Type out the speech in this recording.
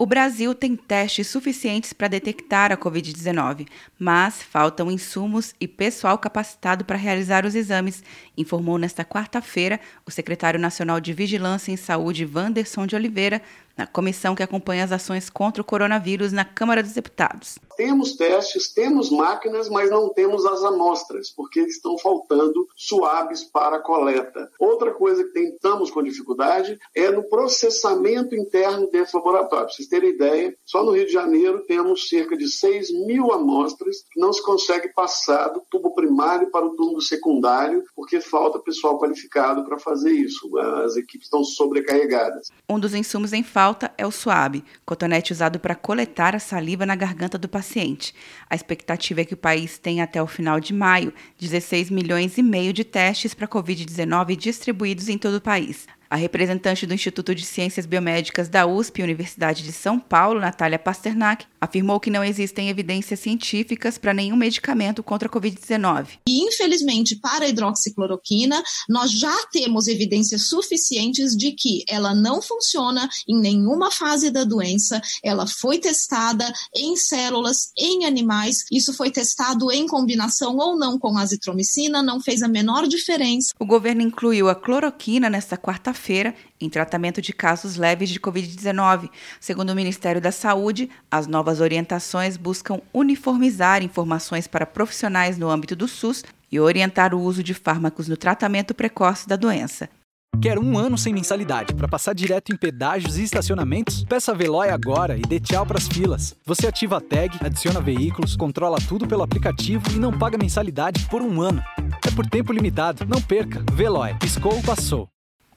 O Brasil tem testes suficientes para detectar a Covid-19, mas faltam insumos e pessoal capacitado para realizar os exames, informou nesta quarta-feira o secretário nacional de Vigilância em Saúde, Wanderson de Oliveira, na comissão que acompanha as ações contra o coronavírus na Câmara dos Deputados. Temos testes, temos máquinas, mas não temos as amostras, porque estão faltando suaves para coleta. Outra coisa que estamos com dificuldade é no processamento interno desse laboratório. Para vocês terem ideia, só no Rio de Janeiro temos cerca de 6 mil amostras que não se consegue passar do tubo primário para o tubo secundário, porque falta pessoal qualificado para fazer isso. As equipes estão sobrecarregadas. Um dos insumos em falta falta é o suave, cotonete usado para coletar a saliva na garganta do paciente. A expectativa é que o país tenha até o final de maio 16 milhões e meio de testes para Covid-19 distribuídos em todo o país. A representante do Instituto de Ciências Biomédicas da USP, Universidade de São Paulo, Natália Pasternak, afirmou que não existem evidências científicas para nenhum medicamento contra a Covid-19. E, infelizmente, para a hidroxicloroquina, nós já temos evidências suficientes de que ela não funciona em nenhuma fase da doença, ela foi testada em células, em animais, isso foi testado em combinação ou não com azitromicina, não fez a menor diferença. O governo incluiu a cloroquina nesta quarta feira em tratamento de casos leves de Covid-19. Segundo o Ministério da Saúde, as novas orientações buscam uniformizar informações para profissionais no âmbito do SUS e orientar o uso de fármacos no tratamento precoce da doença. Quer um ano sem mensalidade para passar direto em pedágios e estacionamentos? Peça a Veloy agora e dê tchau para as filas. Você ativa a tag, adiciona veículos, controla tudo pelo aplicativo e não paga mensalidade por um ano. É por tempo limitado. Não perca. Veloy. Piscou, passou.